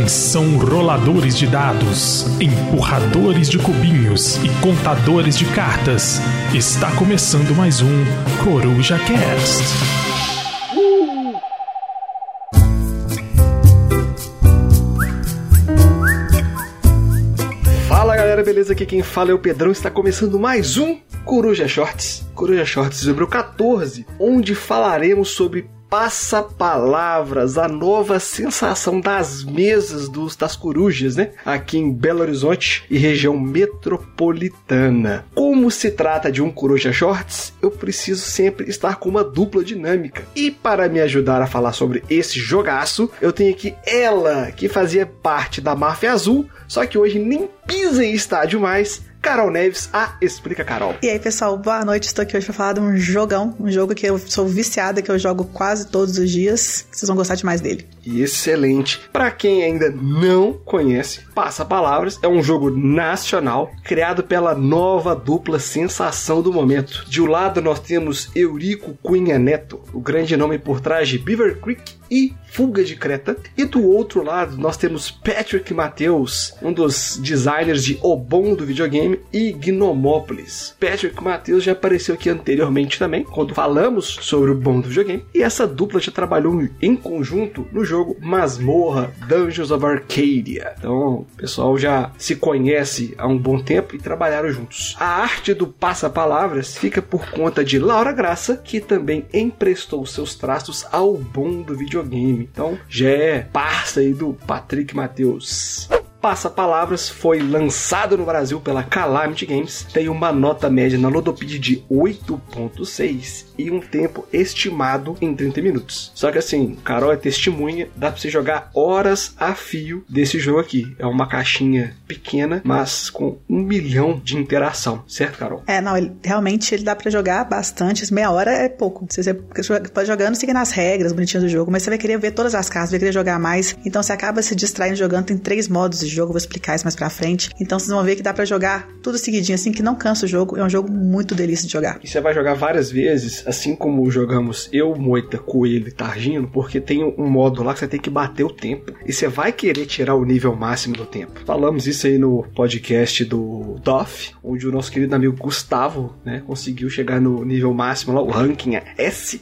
Atenção roladores de dados, empurradores de cubinhos e contadores de cartas. Está começando mais um Coruja Cast. Fala galera, beleza? Aqui quem fala é o Pedrão. Está começando mais um Coruja Shorts. Coruja Shorts número 14, onde falaremos sobre passa-palavras, a nova sensação das mesas dos, das corujas, né? Aqui em Belo Horizonte e região metropolitana. Como se trata de um Coruja Shorts, eu preciso sempre estar com uma dupla dinâmica. E para me ajudar a falar sobre esse jogaço, eu tenho aqui ela, que fazia parte da Máfia Azul, só que hoje nem pisa em estádio mais, Carol Neves, a Explica Carol. E aí, pessoal, boa noite. Estou aqui hoje para falar de um jogão, um jogo que eu sou viciada, que eu jogo quase todos os dias. Vocês vão gostar demais dele. Excelente. Para quem ainda não conhece, Passa Palavras é um jogo nacional criado pela nova dupla sensação do momento. De um lado nós temos Eurico Cunha Neto, o grande nome por trás de Beaver Creek e Fuga de Creta. E do outro lado nós temos Patrick Mateus, um dos designers de O Bom do videogame e Gnomópolis. Patrick Mateus já apareceu aqui anteriormente também, quando falamos sobre o Bom do videogame. E essa dupla já trabalhou em conjunto no jogo Masmorra Dungeons of Arcadia. Então, o pessoal já se conhece há um bom tempo e trabalharam juntos. A arte do passa-palavras fica por conta de Laura Graça, que também emprestou seus traços ao Bom do videogame. Então, já é parça aí do Patrick Mateus. Passa-Palavras foi lançado no Brasil pela Calamity Games, tem uma nota média na Ludopedia de 8.6 e um tempo estimado em 30 minutos. Só que assim, Carol é testemunha, dá pra você jogar horas a fio desse jogo aqui. É uma caixinha pequena, mas com um milhão de interação, certo, Carol? É, não, ele, realmente ele dá para jogar bastante, meia hora é pouco. Você pode jogando, seguindo as regras bonitinhas do jogo, mas você vai querer ver todas as cartas, vai querer jogar mais, então você acaba se distraindo jogando, tem três modos de jogo, vou explicar isso mais pra frente. Então vocês vão ver que dá para jogar tudo seguidinho, assim, que não cansa o jogo. É um jogo muito delícia de jogar. E você vai jogar várias vezes, assim como jogamos eu, Moita, Coelho e Targino, porque tem um modo lá que você tem que bater o tempo. E você vai querer tirar o nível máximo do tempo. Falamos isso aí no podcast do DOF, onde o nosso querido amigo Gustavo, né, conseguiu chegar no nível máximo lá, o ranking é S+.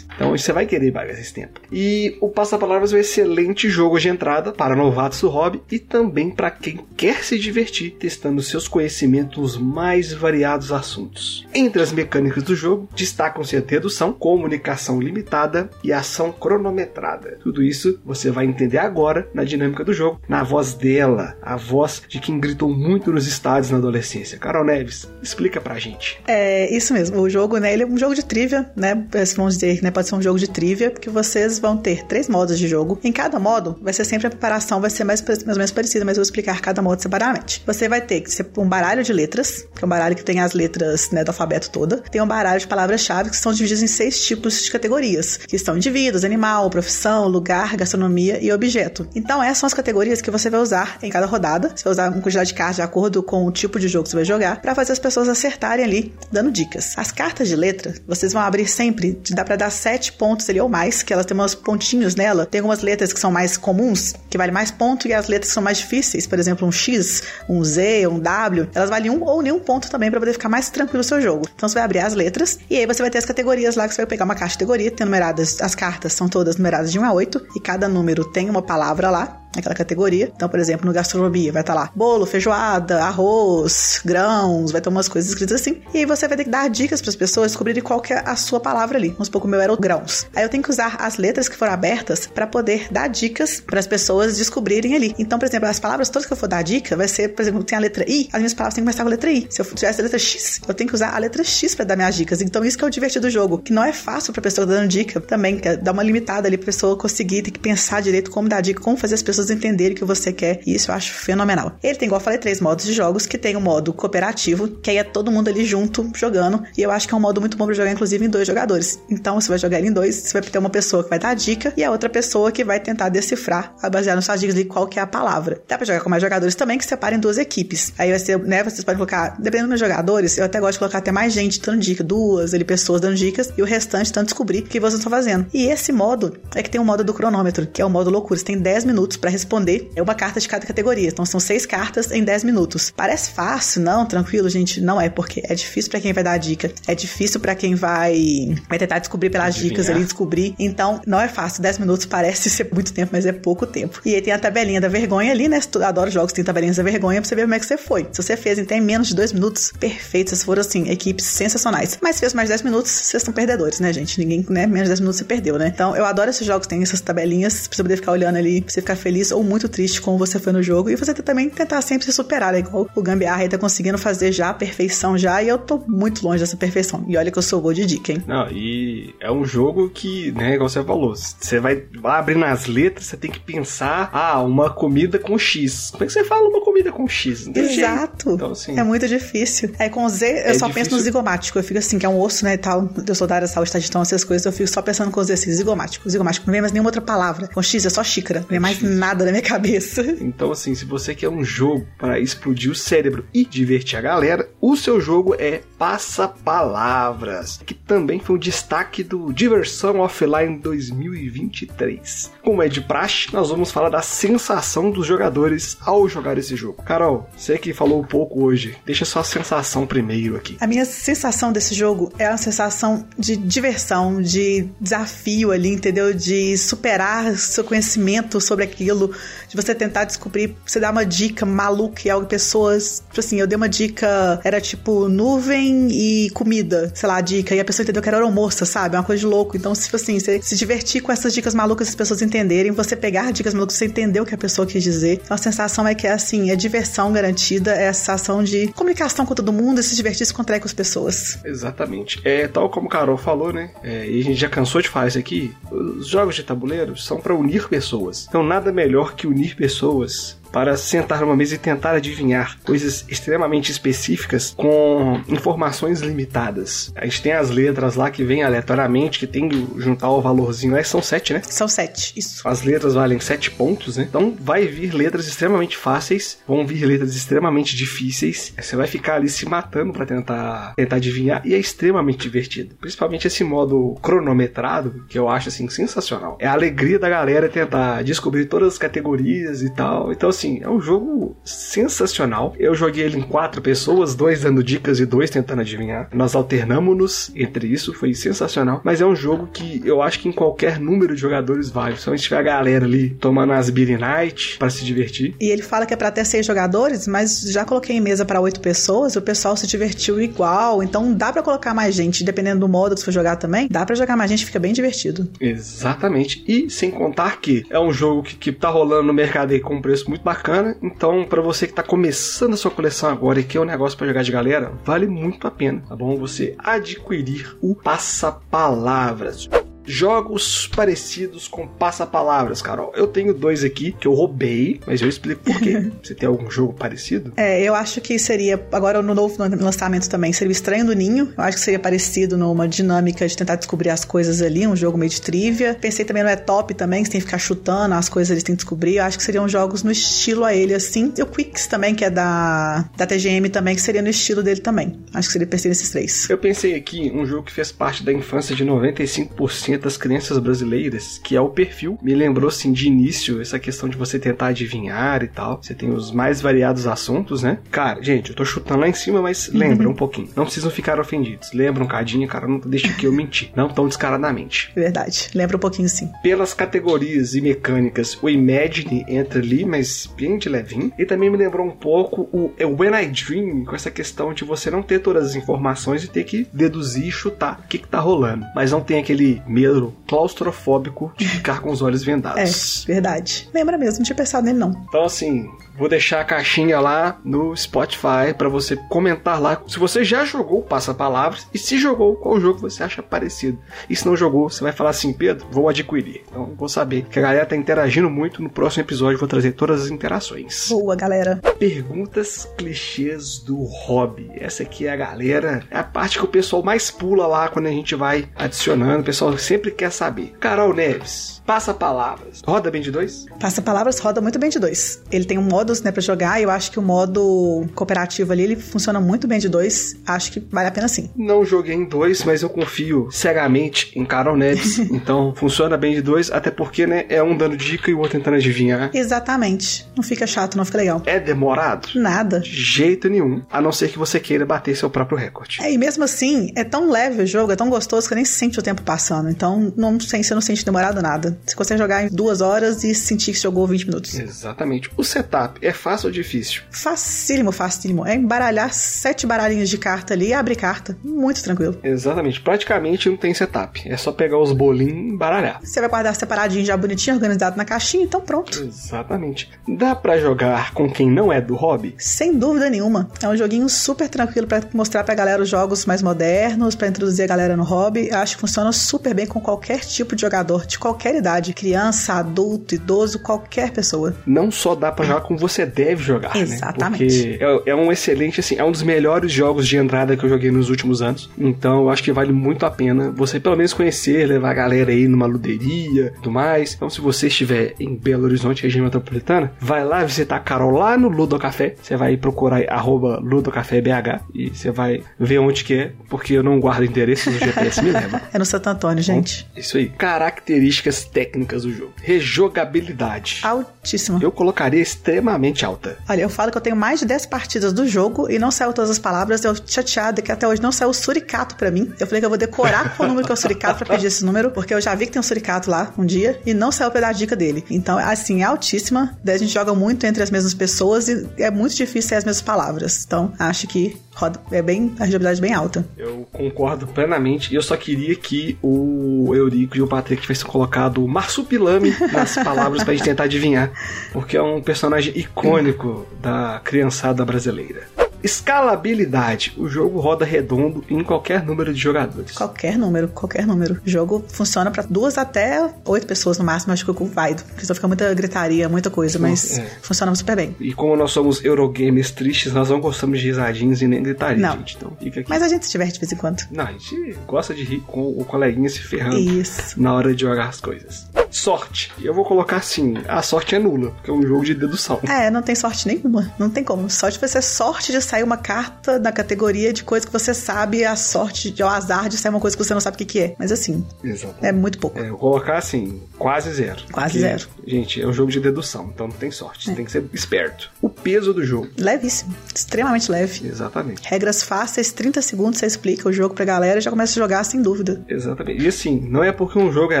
Então você vai querer pagar esse tempo. E o Passa-Palavras é um excelente jogo de entrada para novatos do hobby e também para quem quer se divertir testando seus conhecimentos mais variados assuntos. Entre as mecânicas do jogo, destacam-se a dedução, comunicação limitada e ação cronometrada. Tudo isso você vai entender agora na dinâmica do jogo, na voz dela, a voz de quem gritou muito nos estádios na adolescência. Carol Neves, explica pra gente. É isso mesmo, o jogo, né, ele é um jogo de trivia, né, vamos dizer, né, pode ser um jogo de trivia, porque vocês vão ter três modos de jogo. Em cada modo, vai ser sempre a preparação, vai ser mais, mais ou menos parecida, mas eu vou explicar cada modo separadamente. Você vai ter um baralho de letras, que é um baralho que tem as letras né, do alfabeto toda. Tem um baralho de palavras-chave que são divididos em seis tipos de categorias, que são indivíduos, animal, profissão, lugar, gastronomia e objeto. Então essas são as categorias que você vai usar em cada rodada. Você vai usar uma quantidade de cartas de acordo com o tipo de jogo que você vai jogar, para fazer as pessoas acertarem ali, dando dicas. As cartas de letra, vocês vão abrir sempre, dá para dar sete pontos ali ou mais, que elas têm uns pontinhos nela. Tem algumas letras que são mais comuns, que vale mais ponto, e as letras que são mais difíceis, por exemplo, um X, um Z, um W, elas valem um ou nenhum ponto também para poder ficar mais tranquilo o seu jogo. Então você vai abrir as letras e aí você vai ter as categorias lá que você vai pegar uma caixa de categoria, tem numeradas, as cartas são todas numeradas de 1 a 8 e cada número tem uma palavra lá naquela categoria. Então, por exemplo, no gastronomia vai estar lá bolo, feijoada, arroz, grãos, vai ter umas coisas escritas assim. E aí você vai ter que dar dicas para as pessoas descobrirem qual que é a sua palavra ali. Vamos supor que o meu era o grãos. Aí eu tenho que usar as letras que foram abertas para poder dar dicas para as pessoas descobrirem ali. Então, por exemplo, as palavras todas que eu for dar dica vai ser, por exemplo, tem a letra I, as minhas palavras têm que começar com a letra I. Se eu tivesse a letra X, eu tenho que usar a letra X para dar minhas dicas. Então, isso que é o divertido do jogo, que não é fácil para pessoa dando dica também, que é dar uma limitada ali para pessoa conseguir, ter que pensar direito como dar dica, como fazer as pessoas entenderem o que você quer. E isso eu acho fenomenal. Ele tem, igual eu falei, três modos de jogos, que tem o modo cooperativo, que aí é todo mundo ali junto jogando. E eu acho que é um modo muito bom para jogar, inclusive, em dois jogadores. Então, você vai jogar em dois, você vai ter uma pessoa que vai dar a dica e a outra pessoa que vai tentar decifrar, baseado nas suas dicas ali, qual que é a palavra. Dá pra jogar com mais jogadores também, que separem duas equipes. Aí vai ser, né, vocês podem colocar, dependendo dos jogadores, eu até gosto de colocar até mais gente dando dica, duas ali, pessoas dando dicas, e o restante tentando descobrir o que vocês estão fazendo. E esse modo é que tem um modo do cronômetro, que é o modo loucura. Você tem 10 minutos para responder é uma carta de cada categoria. Então são seis cartas em 10 minutos. Parece fácil, não? Tranquilo, gente? Não é, porque é difícil para quem vai dar a dica. É difícil para quem vai, vai tentar descobrir pelas Adivinhar. dicas ali, descobrir. Então, não é fácil. 10 minutos parece ser muito tempo, mas é pouco tempo. E aí tem a tabelinha da vergonha ali, né? Tu adora jogos, tem tabelinhas da vergonha pra você ver como é que você foi. Se você fez então, em menos de dois minutos, perfeito. Vocês foram, assim, equipes sensacionais. Mas fez mais 10 minutos, vocês são perdedores, né, gente? Ninguém, né? Menos de 10 minutos você perdeu, né? Então, eu adoro esses jogos que tem essas tabelinhas pra você poder ficar olhando ali, pra você ficar feliz ou muito triste como você foi no jogo. E você também tentar sempre se superar, né? Igual o Gambiarra aí tá conseguindo fazer já a perfeição já. E eu tô muito longe dessa perfeição. E olha que eu sou boa de dica, hein? Não, e é um jogo que, né, igual você falou, você vai, vai abrir nas letras, você tem que pensar, ah, uma comida com X. Como é que você fala uma comida com X? Exato. Então, assim, é muito difícil. Aí com Z, eu é só difícil. penso no zigomático. Eu fico assim, que é um osso, né, e tal. Eu sou da área saúde, tá então essas coisas, eu fico só pensando com Z assim, zigomático. Zigomático. Não vem mais nenhuma outra palavra. Com X é só xícara. Não vem mais nada na minha cabeça. Então, assim, se você quer um jogo para explodir o cérebro e divertir a galera, o seu jogo é Passa Palavras, que também foi um destaque do Diversão Offline 2023. Como é de praxe, nós vamos falar da sensação dos jogadores ao jogar esse jogo. Carol, você que falou um pouco hoje, deixa sua sensação primeiro aqui. A minha sensação desse jogo é uma sensação de diversão, de desafio ali, entendeu? De superar seu conhecimento sobre aquilo, modelo de você tentar descobrir, você dar uma dica maluca e algo, pessoas, tipo assim, eu dei uma dica, era tipo nuvem e comida, sei lá, a dica, e a pessoa entendeu que era almoço, sabe? É uma coisa de louco. Então, tipo assim, você se divertir com essas dicas malucas, as pessoas entenderem, você pegar dicas malucas, você entender o que a pessoa quis dizer. Então, a sensação é que é assim, é diversão garantida, é a sensação de comunicação com todo mundo e se divertir, se contrair com as pessoas. Exatamente. É tal como o Carol falou, né? É, e a gente já cansou de falar isso aqui. Os jogos de tabuleiro são para unir pessoas. Então, nada melhor que unir pessoas para sentar numa mesa e tentar adivinhar coisas extremamente específicas com informações limitadas. A gente tem as letras lá que vêm aleatoriamente, que tem que juntar o valorzinho lá, são sete, né? São sete, isso. As letras valem sete pontos, né? Então vai vir letras extremamente fáceis, vão vir letras extremamente difíceis. Você vai ficar ali se matando para tentar tentar adivinhar e é extremamente divertido. Principalmente esse modo cronometrado, que eu acho assim sensacional. É a alegria da galera tentar descobrir todas as categorias e tal. Então assim, assim, é um jogo sensacional. Eu joguei ele em quatro pessoas, dois dando dicas e dois tentando adivinhar. Nós alternamos-nos entre isso, foi sensacional. Mas é um jogo que eu acho que em qualquer número de jogadores vale. A gente tiver a galera ali tomando as Beer Night para se divertir. E ele fala que é para ter seis jogadores, mas já coloquei em mesa para oito pessoas, o pessoal se divertiu igual. Então dá para colocar mais gente, dependendo do modo que você for jogar também. Dá para jogar mais gente, fica bem divertido. Exatamente. E sem contar que é um jogo que, que tá rolando no mercado aí com um preço muito bacana. Então, para você que está começando a sua coleção agora e quer um negócio para jogar de galera, vale muito a pena, tá bom? Você adquirir o Passa-Palavras jogos parecidos com passa-palavras, Carol. Eu tenho dois aqui que eu roubei, mas eu explico por quê. Você tem algum jogo parecido? É, eu acho que seria, agora no novo lançamento também, seria o Estranho do Ninho. Eu acho que seria parecido numa dinâmica de tentar descobrir as coisas ali, um jogo meio de trivia. Pensei também no É Top também, que você tem que ficar chutando as coisas eles têm que descobrir. Eu acho que seriam jogos no estilo a ele, assim. E o Quicks também, que é da, da TGM também, que seria no estilo dele também. Acho que seria pensei nesses três. Eu pensei aqui um jogo que fez parte da infância de 95% das crianças brasileiras, que é o perfil. Me lembrou, assim, de início, essa questão de você tentar adivinhar e tal. Você tem os mais variados assuntos, né? Cara, gente, eu tô chutando lá em cima, mas lembra um pouquinho. Não precisam ficar ofendidos. Lembra um cadinho, cara, não deixa que eu mentir. Não tão descaradamente. Verdade. Lembra um pouquinho sim. Pelas categorias e mecânicas, o Imagine entra ali, mas bem de levinho. E também me lembrou um pouco o When I Dream, com essa questão de você não ter todas as informações e ter que deduzir e chutar o que, que tá rolando. Mas não tem aquele medo claustrofóbico de ficar com os olhos vendados. É, verdade. Lembra mesmo, não tinha pensado nele não. Então, assim, vou deixar a caixinha lá no Spotify para você comentar lá se você já jogou Passa Palavras e se jogou, qual jogo você acha parecido. E se não jogou, você vai falar assim, Pedro, vou adquirir. Então, vou saber que a galera tá interagindo muito. No próximo episódio, vou trazer todas as interações. Boa, galera. Perguntas clichês do hobby. Essa aqui é a galera, é a parte que o pessoal mais pula lá quando a gente vai adicionando. O pessoal sempre sempre quer saber. Carol Neves, passa palavras. Roda bem de dois? Passa palavras roda muito bem de dois. Ele tem um modus, né, pra jogar, e eu acho que o modo cooperativo ali, ele funciona muito bem de dois. Acho que vale a pena sim. Não joguei em dois, mas eu confio cegamente em Carol Neves. então funciona bem de dois, até porque, né, é um dando dica e o outro tentando adivinhar. Exatamente. Não fica chato, não fica legal. É demorado? Nada. De jeito nenhum. A não ser que você queira bater seu próprio recorde. É, e mesmo assim, é tão leve o jogo, é tão gostoso que nem se sente o tempo passando. Então, não sei você não sente demorado nada. Se você jogar em duas horas e sentir que jogou 20 minutos. Exatamente. O setup é fácil ou difícil? Facílimo, facílimo. É embaralhar sete baralhinhos de carta ali e abrir carta. Muito tranquilo. Exatamente. Praticamente não tem setup. É só pegar os bolinhos e embaralhar. Você vai guardar separadinho, já bonitinho, organizado na caixinha, então pronto. Exatamente. Dá pra jogar com quem não é do hobby? Sem dúvida nenhuma. É um joguinho super tranquilo pra mostrar pra galera os jogos mais modernos, pra introduzir a galera no hobby. Acho que funciona super bem com qualquer tipo de jogador, de qualquer idade. Criança, adulto, idoso, qualquer pessoa. Não só dá pra jogar como você deve jogar, né? Exatamente. Porque é, é um excelente, assim, é um dos melhores jogos de entrada que eu joguei nos últimos anos. Então eu acho que vale muito a pena você pelo menos conhecer, levar a galera aí numa luderia e tudo mais. Então se você estiver em Belo Horizonte, região metropolitana, vai lá visitar a Carol lá no Ludo Café. Você vai procurar aí, arroba LudoCaféBH e você vai ver onde que é, porque eu não guardo endereço no GPS, me leva. É no Santo Antônio, gente. Isso aí. Características técnicas do jogo. Rejogabilidade. Altíssimo. Eu colocaria extremamente alta. Olha, eu falo que eu tenho mais de 10 partidas do jogo e não saiu todas as palavras. Eu chateada que até hoje não saiu o suricato pra mim. Eu falei que eu vou decorar qual número que é o suricato pra pedir esse número, porque eu já vi que tem um suricato lá um dia e não saiu pela dica dele. Então, assim, é altíssima. Daí a gente joga muito entre as mesmas pessoas e é muito difícil ser as mesmas palavras. Então, acho que roda, é bem, a jogabilidade bem alta. Eu concordo plenamente. E eu só queria que o Eurico e o Patrick tivessem colocado o Marsupilame nas palavras pra gente tentar adivinhar. Porque é um personagem icônico da criançada brasileira. Escalabilidade. O jogo roda redondo em qualquer número de jogadores. Qualquer número, qualquer número. O jogo funciona para duas até oito pessoas no máximo, acho que eu vai. Porque só fica muita gritaria, muita coisa, mas é. funciona super bem. E como nós somos Eurogamers tristes, nós não gostamos de risadinhos e nem gritaria, não. gente. Então fica aqui. Mas a gente se diverte de vez em quando. Não, a gente gosta de rir com o coleguinha se ferrando Isso. na hora de jogar as coisas. Sorte. Eu vou colocar assim: a sorte é nula, porque é um jogo de dedução. É, não tem sorte nenhuma. Não tem como. Sorte vai ser sorte de sair uma carta na categoria de coisa que você sabe, a sorte, o azar de sair uma coisa que você não sabe o que, que é. Mas assim, Exatamente. é muito pouco. É, eu vou colocar assim, quase zero. Quase Porque, zero. Gente, é um jogo de dedução, então não tem sorte. Você tem que ser esperto. O peso do jogo. Levíssimo. Extremamente leve. Exatamente. Regras fáceis, 30 segundos você explica o jogo pra galera e já começa a jogar sem dúvida. Exatamente. E assim, não é porque um jogo é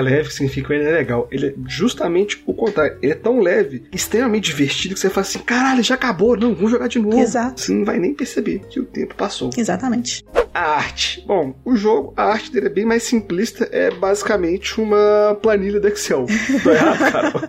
leve que significa que ele é legal. Ele é justamente o contrário. Ele é tão leve, extremamente divertido, que você fala assim: caralho, já acabou, não, vamos jogar de novo. Exato. Você não vai nem perceber que o tempo passou. Exatamente. A arte. Bom, o jogo, a arte dele é bem mais simplista, é basicamente uma planilha do Excel. Tô errado, Carol?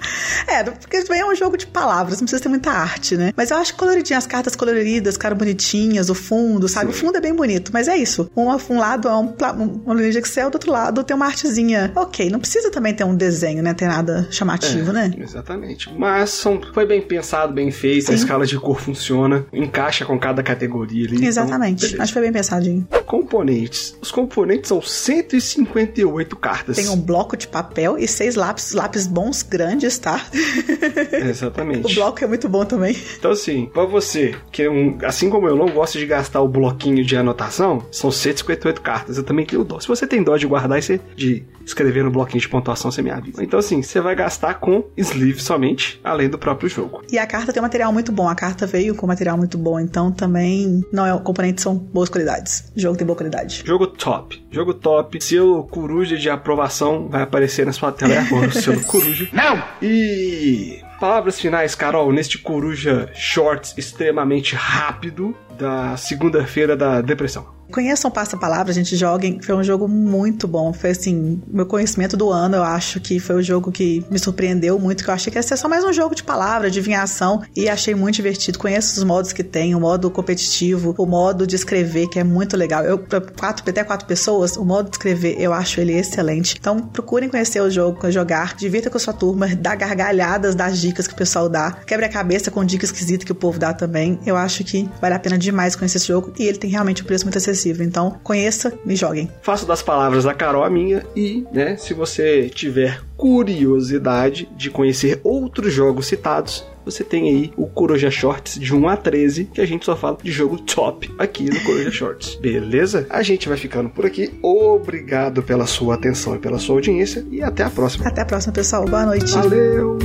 É, porque também é um jogo de palavras, não precisa ter muita arte, né? Mas eu acho coloridinho, as cartas coloridas, cara bonitinhas, o fundo, sabe? Sim. O fundo é bem bonito, mas é isso. Um, um lado é um, um- uma linha de Excel, do outro lado tem uma artezinha. Ok, não precisa também ter um desenho, né? Ter nada chamativo, né? Exatamente. Mas são, foi bem pensado, bem feito, a Sim. escala de cor funciona, encaixa com cada categoria ali. então, Exatamente. beleza. Acho que foi bem pensadinho. Componentes. Os componentes são 158 cartas. Tem um bloco de papel e seis lápis, lápis bons, grandes, tá? Exatamente. o bloco é muito bom também. Então, assim, pra você, que é um, assim como eu não gosto de gastar o bloquinho de anotação, são 158 cartas. Eu também tenho dó. Se você tem dó de guardar e de escrever no bloquinho de pontuação, você me avisa. Então, assim, você vai gastar com sleeve somente, além do próprio jogo. E a carta tem um material muito bom. A carta veio com material muito bom, então também não é componentes são boas qualidades. O jogo tem boa qualidade. Jogo top. Jogo top. Seu coruja de aprovação vai aparecer na sua tela agora, selo coruja. Não! E. Palavras finais, Carol, neste coruja shorts extremamente rápido da segunda-feira da depressão. Conheçam Passa Palavra, gente, joguem. Foi um jogo muito bom. Foi assim, meu conhecimento do ano, eu acho que foi o jogo que me surpreendeu muito, que eu achei que ia ser só mais um jogo de palavra, adivinhação, e achei muito divertido. Conheço os modos que tem, o modo competitivo, o modo de escrever, que é muito legal. Eu, quatro, até quatro pessoas, o modo de escrever, eu acho ele excelente. Então, procurem conhecer o jogo, jogar, divirta com a sua turma, dá gargalhadas das dicas que o pessoal dá, quebra a cabeça com dicas esquisitas que o povo dá também. Eu acho que vale a pena demais conhecer esse jogo, e ele tem realmente um preço muito acessível acessível. Então, conheça e joguem. Faço das palavras da Carol a minha e, né, se você tiver curiosidade de conhecer outros jogos citados, você tem aí o Coruja Shorts de 1 a 13, que a gente só fala de jogo top aqui no Coruja Shorts. Beleza? A gente vai ficando por aqui. Obrigado pela sua atenção e pela sua audiência e até a próxima. Até a próxima, pessoal. Boa noite. Valeu!